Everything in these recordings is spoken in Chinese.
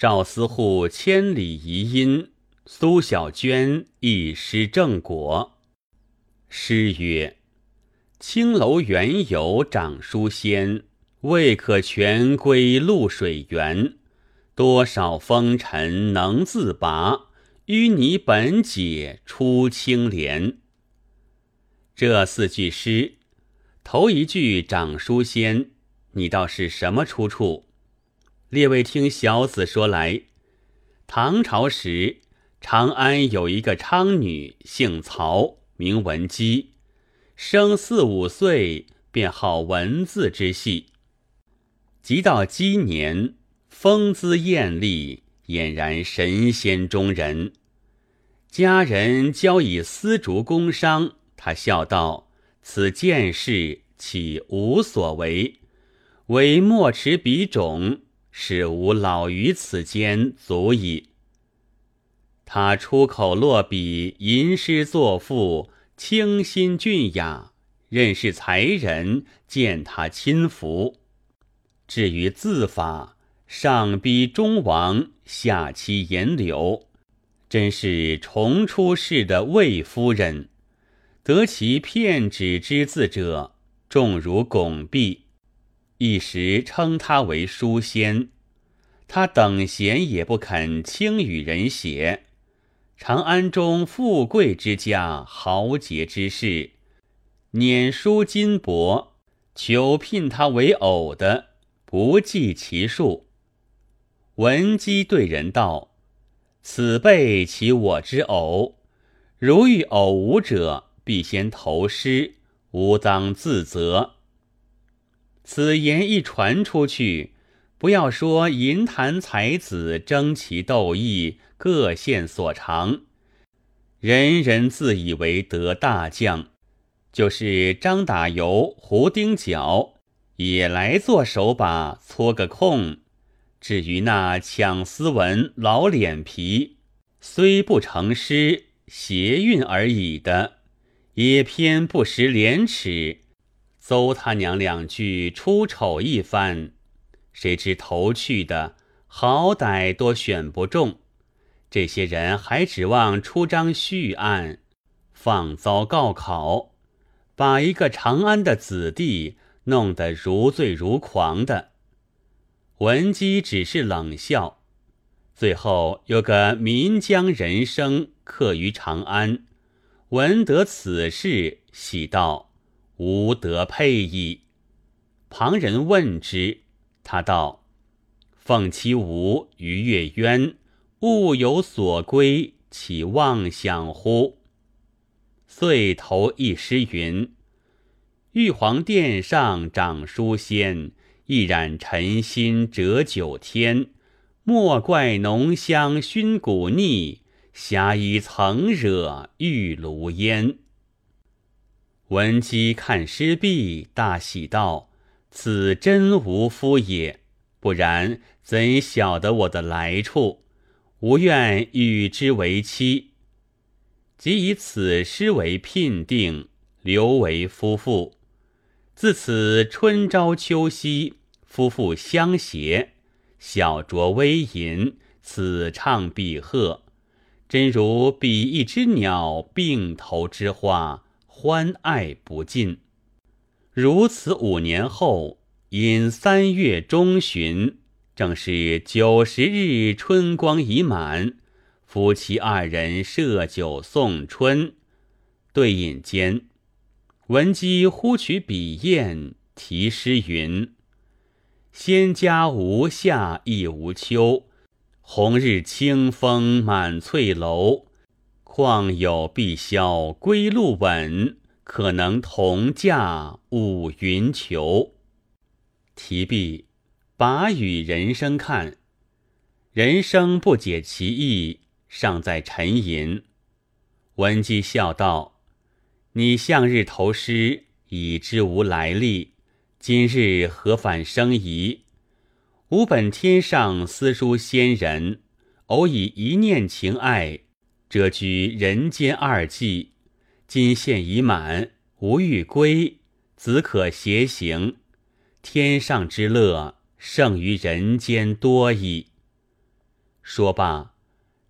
赵思户千里遗音，苏小娟一诗正果。诗曰：“青楼原有长书仙，未可全归露水源。多少风尘能自拔，淤泥本解出青莲。”这四句诗，头一句长书仙，你道是什么出处？列位听小子说来，唐朝时长安有一个娼女，姓曹，名文姬，生四五岁便好文字之戏，及到鸡年，风姿艳丽，俨然神仙中人。家人交以丝竹工商。他笑道：“此件事岂无所为？唯莫持笔种，使吾老于此间足矣。”他出口落笔，吟诗作赋，清新俊雅，认识才人，见他亲服。至于字法，上逼中王，下欺颜柳，真是重出世的魏夫人。得其片纸之字者，重如拱璧，一时称他为书仙。他等闲也不肯轻与人写。长安中富贵之家、豪杰之士，碾书金帛，求聘他为偶的，不计其数。闻姬对人道：“此辈其我之偶，如遇偶无者。”必先投诗，吾当自责。此言一传出去，不要说银坛才子争奇斗异，各现所长，人人自以为得大将，就是张打油、胡钉脚，也来做手把搓个空。至于那抢斯文、老脸皮，虽不成诗，谐韵而已的。也偏不识廉耻，邹他娘两句出丑一番，谁知投去的好歹多选不中。这些人还指望出张续案，放遭告考，把一个长安的子弟弄得如醉如狂的。文姬只是冷笑，最后有个岷江人生客于长安。闻得此事，喜道：“吾得配矣。”旁人问之，他道：“凤栖吾于月渊，物有所归，岂妄想乎？”遂投一诗云：“玉皇殿上长书仙，一染尘心折九天。莫怪浓香熏骨腻。”侠衣曾惹玉炉烟。闻鸡看诗毕，大喜道：“此真无夫也，不然怎晓得我的来处？吾愿与之为妻。”即以此诗为聘定，留为夫妇。自此春朝秋夕，夫妇相携，小酌微吟，此唱彼和。真如比翼之鸟，并头之花，欢爱不尽。如此五年后，因三月中旬，正是九十日春光已满，夫妻二人设酒送春。对饮间，闻姬忽取笔砚，题诗云：“仙家无夏亦无秋。”红日清风满翠楼，况有碧霄归路稳，可能同驾五云裘。提笔，把与人生看，人生不解其意，尚在沉吟。闻姬笑道：“你向日投诗，已知无来历，今日何反生疑？”吾本天上私书仙人，偶以一念情爱，谪居人间二季。今现已满，吾欲归，子可携行。天上之乐，胜于人间多矣。说罢，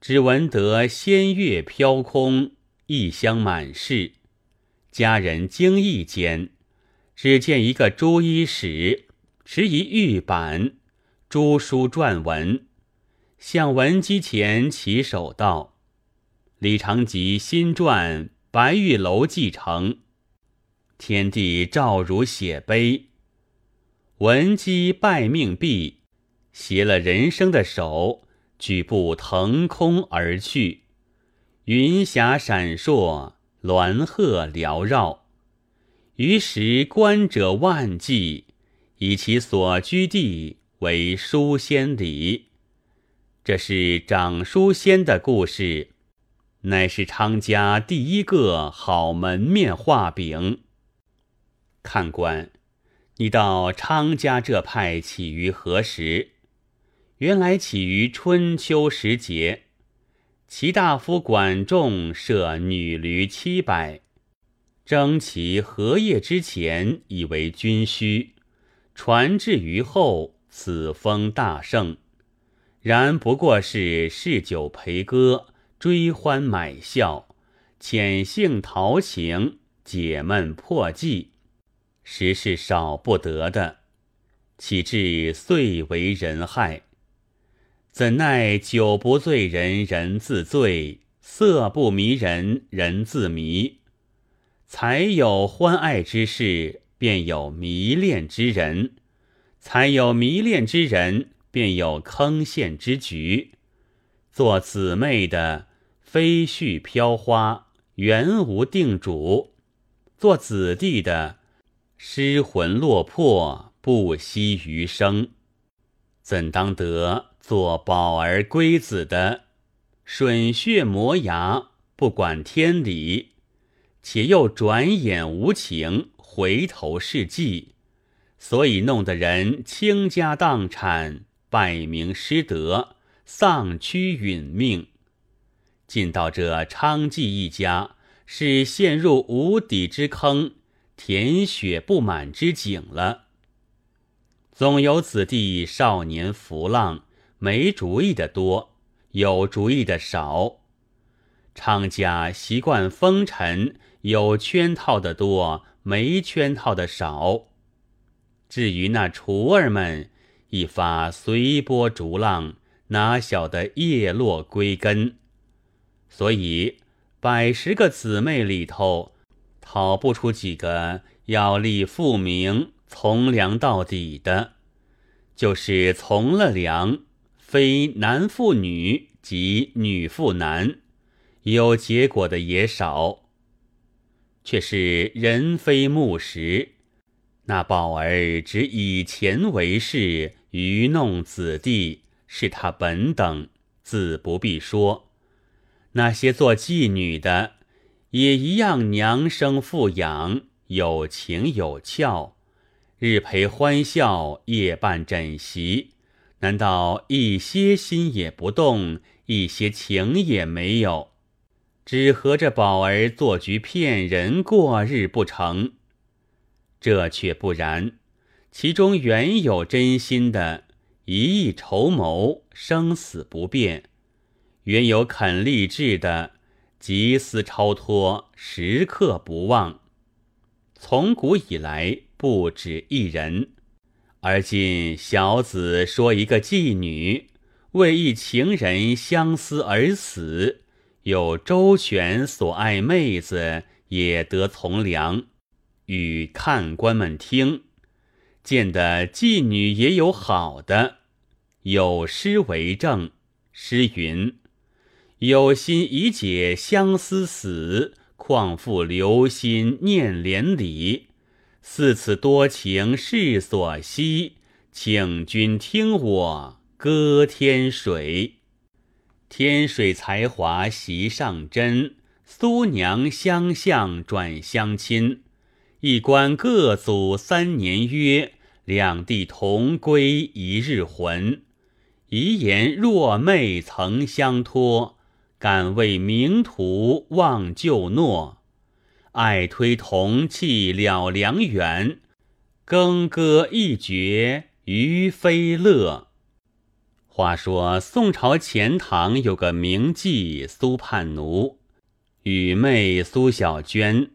只闻得仙乐飘空，异香满室。家人惊异间，只见一个朱衣使持一玉板，朱书撰文，向文机前起手道：“李长吉新撰《白玉楼记》成，天地诏如写碑。”文姬拜命毕，携了人生的手，举步腾空而去。云霞闪烁，鸾鹤缭绕。于是观者万计，以其所居地为书仙里。这是长书仙的故事，乃是昌家第一个好门面画饼。看官。你道昌家这派起于何时？原来起于春秋时节，齐大夫管仲设女驴七百，征其荷叶之前，以为军需，传至于后，此风大盛。然不过是嗜酒陪歌，追欢买笑，浅性陶情，解闷破寂。实是少不得的，岂至遂为人害？怎奈酒不醉人人自醉，色不迷人人自迷。才有欢爱之事，便有迷恋之人；才有迷恋之人，便有坑陷之局。做姊妹的飞絮飘花，原无定主；做子弟的。失魂落魄，不惜余生，怎当得做宝儿归子的？吮血磨牙，不管天理，且又转眼无情，回头是际，所以弄得人倾家荡产，败名失德，丧躯殒命。进到这昌济一家，是陷入无底之坑。填血不满之井了。总有子弟少年浮浪，没主意的多，有主意的少。昌家习惯风尘，有圈套的多，没圈套的少。至于那厨儿们，一发随波逐浪，哪晓得叶落归根？所以百十个姊妹里头。讨不出几个要立父名、从良到底的，就是从了良，非男妇女即女妇男，有结果的也少。却是人非木石，那宝儿只以钱为事，愚弄子弟，是他本等，自不必说。那些做妓女的。也一样，娘生父养，有情有俏，日陪欢笑，夜伴枕席。难道一些心也不动，一些情也没有，只和着宝儿做局骗人过日不成？这却不然，其中原有真心的，一意筹谋，生死不变；原有肯立志的。急思超脱，时刻不忘。从古以来，不止一人。而今小子说一个妓女为一情人相思而死，有周全所爱妹子也得从良，与看官们听，见得妓女也有好的，有诗为证。诗云。有心已解相思死，况复留心念连理。似此多情是所惜，请君听我歌天水。天水才华席上珍，苏娘相向转相亲。一关各祖三年约，两地同归一日魂。遗言若妹曾相托。敢为名徒忘旧诺，爱推同气了良缘，耕歌一绝于非乐。话说宋朝钱塘有个名妓苏盼奴，与妹苏小娟，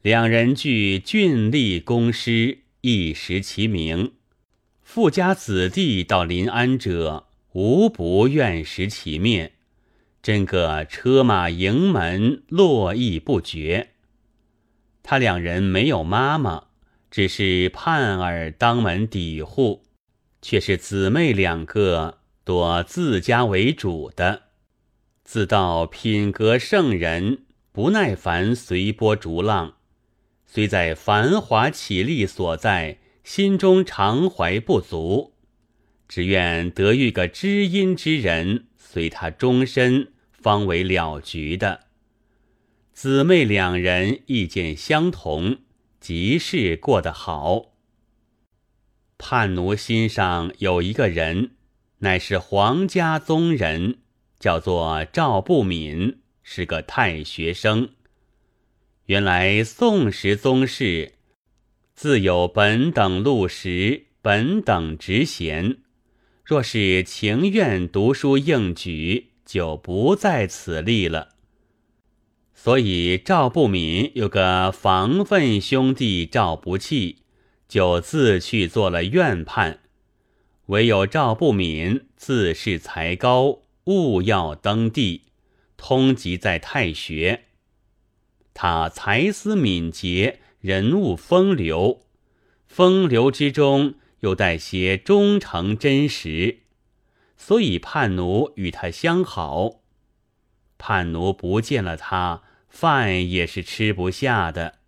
两人具俊丽公师，一时其名。富家子弟到临安者，无不愿食其面，真个车马营门，络绎不绝。他两人没有妈妈，只是盼儿当门抵户，却是姊妹两个，多自家为主的。自道品格圣人，不耐烦随波逐浪，虽在繁华绮丽所在，心中常怀不足，只愿得遇个知音之人，随他终身，方为了局的。姊妹两人意见相同，即是过得好。叛奴心上有一个人，乃是皇家宗人，叫做赵不敏，是个太学生。原来宋时宗室自有本等禄食，本等职衔，若是情愿读书应举，就不在此例了。所以赵不敏有个防分兄弟赵不弃，就自去做了院判。唯有赵不敏自恃才高，务要登第，通籍在太学。他才思敏捷，人物风流，风流之中又带些忠诚真实，所以叛奴与他相好。叛奴不见了他。饭也是吃不下的。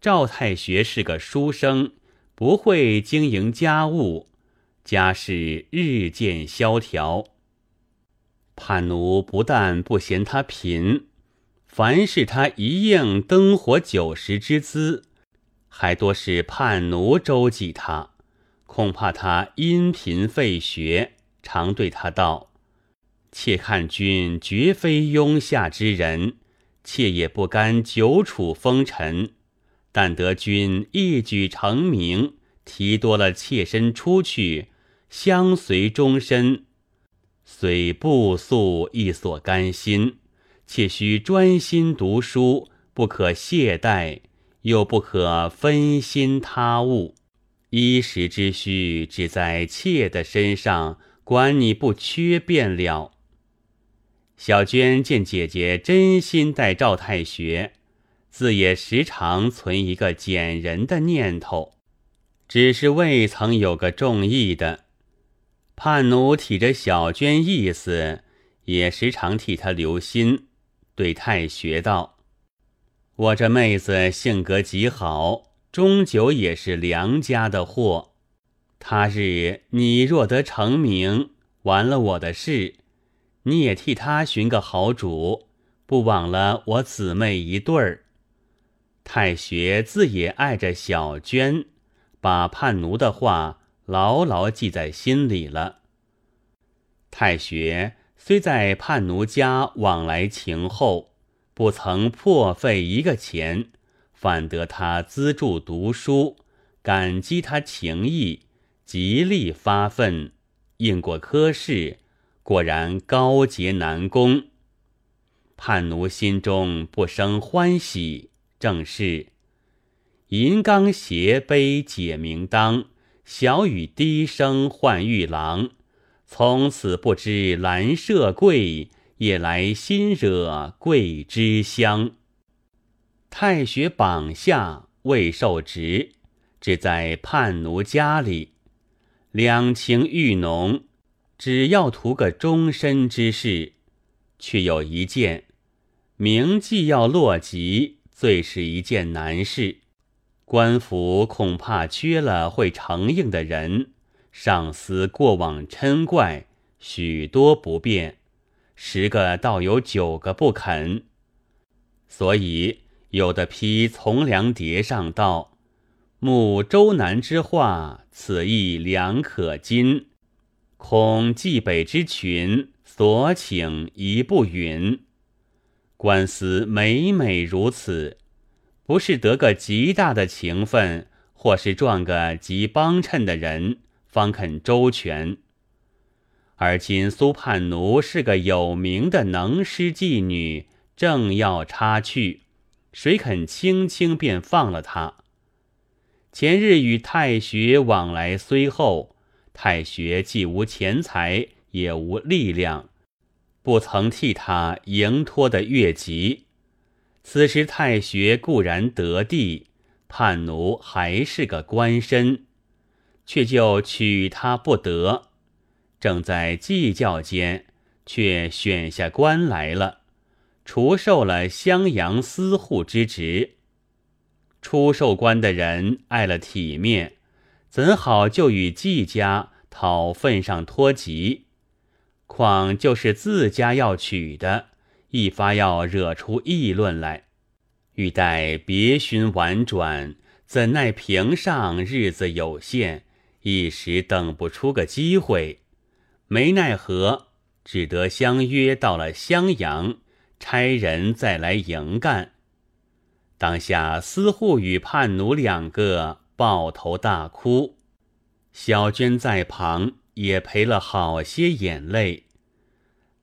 赵太学是个书生，不会经营家务，家事日渐萧条。叛奴不但不嫌他贫，凡是他一应灯火酒食之资，还多是叛奴周济他。恐怕他因贫废学，常对他道：“妾看君绝非庸下之人。”妾也不甘久处风尘，但得君一举成名，提多了妾身出去，相随终身，虽不素亦所甘心。妾须专心读书，不可懈怠，又不可分心他物。衣食之需，只在妾的身上，管你不缺便了。小娟见姐姐真心待赵太学，自也时常存一个捡人的念头，只是未曾有个中意的。盼奴体着小娟意思，也时常替她留心，对太学道：“我这妹子性格极好，终究也是良家的货。他日你若得成名，完了我的事。”你也替他寻个好主，不枉了我姊妹一对儿。太学自也爱着小娟，把叛奴的话牢牢记在心里了。太学虽在叛奴家往来情厚，不曾破费一个钱，反得他资助读书，感激他情谊，极力发奋，应过科试。果然高洁难攻，叛奴心中不生欢喜。正是银缸斜杯解明当，小雨滴声唤玉郎。从此不知兰麝桂，夜来新惹桂枝香。太学榜下未受职，只在叛奴家里，两情愈浓。只要图个终身之事，却有一件，名既要落籍，最是一件难事。官府恐怕缺了会承应的人，上司过往嗔怪，许多不便，十个倒有九个不肯。所以有的批从良牒上道：“慕周南之话，此意良可今。”恐冀北之群所请一不允，官司每每如此，不是得个极大的情分，或是撞个极帮衬的人，方肯周全。而今苏叛奴是个有名的能诗妓女，正要插去，谁肯轻轻便放了他？前日与太学往来虽厚，太学既无钱财，也无力量，不曾替他迎托的越级。此时太学固然得地，叛奴还是个官身，却就娶他不得。正在计较间，却选下官来了，除授了襄阳司户之职。出授官的人爱了体面，怎好就与季家讨份上托籍？况就是自家要娶的，一发要惹出议论来，欲待别寻婉转，怎奈平上日子有限，一时等不出个机会。没奈何，只得相约到了襄阳，差人再来迎干。当下司户与叛奴两个抱头大哭，小娟在旁也赔了好些眼泪。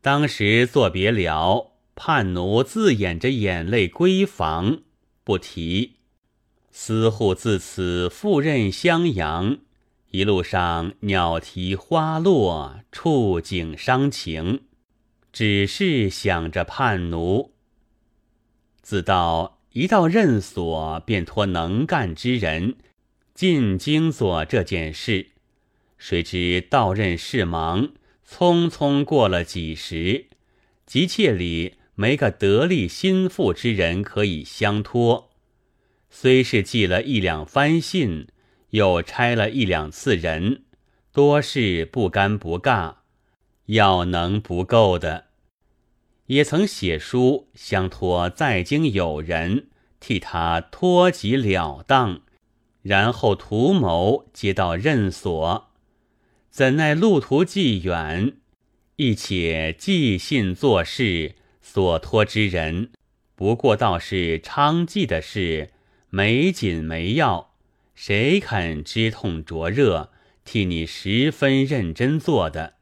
当时作别了，叛奴自掩着眼泪归房，不提。司户自此赴任襄阳。一路上鸟啼花落，触景伤情，只是想着叛奴。自到一到任所，便托能干之人进京做这件事。谁知到任事忙，匆匆过了几时，急切里没个得力心腹之人可以相托。虽是寄了一两番信。又差了一两次人，多是不干不尬，要能不够的，也曾写书相托在京友人替他托己了当，然后图谋接到任所，怎奈路途既远，亦且寄信做事所托之人，不过倒是昌妓的事，没紧没要。谁肯知痛灼热，替你十分认真做的？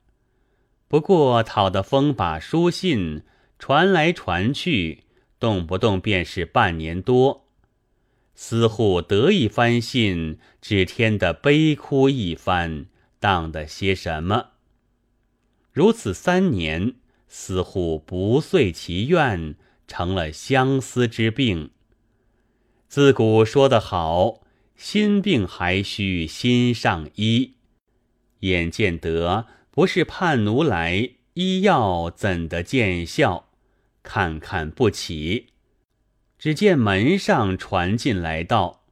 不过讨得风把书信传来传去，动不动便是半年多。司户得一番信，只添得悲哭一番，当得些什么？如此三年，司户不遂其愿，成了相思之病。自古说得好。心病还需心上医，眼见得不是叛奴来，医药怎得见效？看看不起。只见门上传进来道：“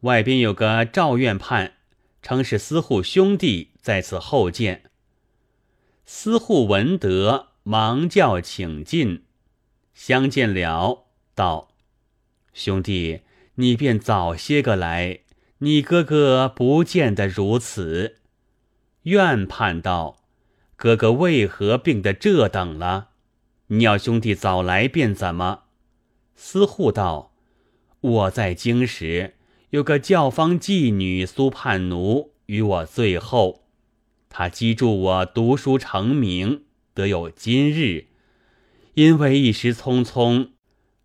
外边有个赵院判，称是司户兄弟在此候见。”司户闻得，忙叫请进。相见了，道：“兄弟。”你便早些个来，你哥哥不见得如此。院判道：“哥哥为何病得这等了？你要兄弟早来便怎么？”司户道：“我在京时有个教坊妓女苏盼奴与我最后，他积助我读书成名，得有今日。因为一时匆匆，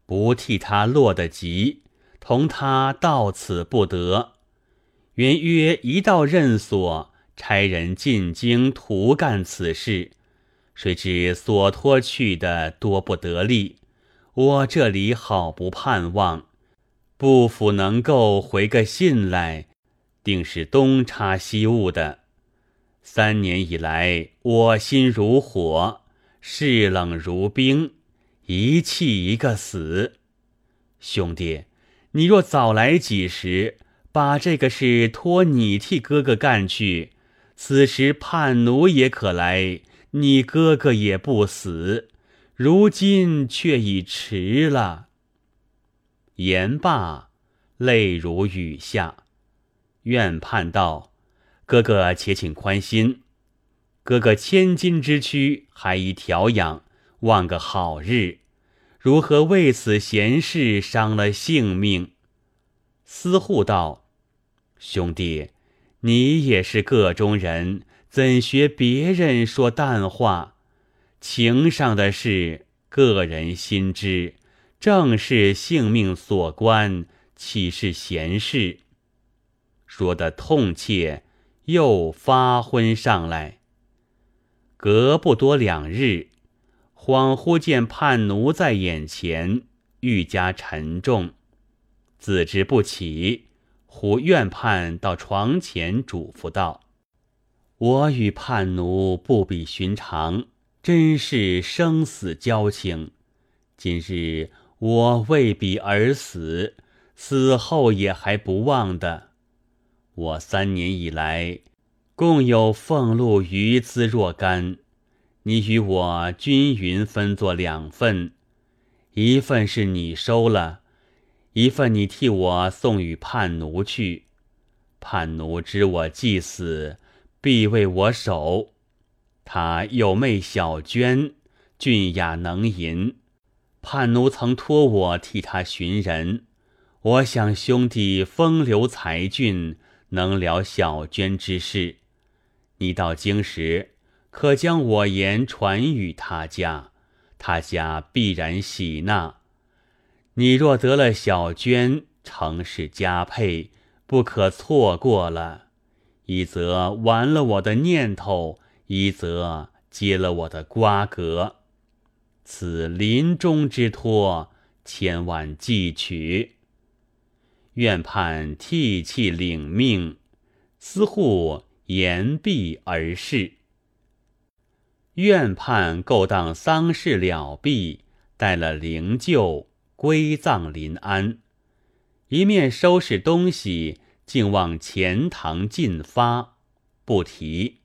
不替他落得急。”同他到此不得，原约一道任所，差人进京图干此事，谁知所托去的多不得力，我这里好不盼望，不府能够回个信来，定是东插西误的。三年以来，我心如火，世冷如冰，一气一个死，兄弟。你若早来几时，把这个事托你替哥哥干去，此时叛奴也可来，你哥哥也不死。如今却已迟了。言罢，泪如雨下。愿盼道：“哥哥且请宽心，哥哥千金之躯还宜调养，望个好日。”如何为此闲事伤了性命？司户道：“兄弟，你也是个中人，怎学别人说淡话？情上的事，个人心知。正是性命所关，岂是闲事？说的痛切，又发昏上来。隔不多两日，恍惚见叛奴在眼前，愈加沉重，自知不起，忽怨叛到床前，嘱咐道：“我与叛奴不比寻常，真是生死交情。今日。”我为彼而死，死后也还不忘的。我三年以来，共有俸禄余资若干，你与我均匀分作两份，一份是你收了，一份你替我送与叛奴去。叛奴知我既死，必为我守。他有妹小娟，俊雅能吟。叛奴曾托我替他寻人，我想兄弟风流才俊，能了小娟之事。你到京时，可将我言传与他家，他家必然喜纳。你若得了小娟，成是佳配，不可错过了。一则完了我的念头，一则接了我的瓜葛。此临终之托，千万记取。愿盼涕泣领命，司户言毕而逝。愿盼够当丧事了毕，带了灵柩归葬临安，一面收拾东西，竟往钱塘进发，不提。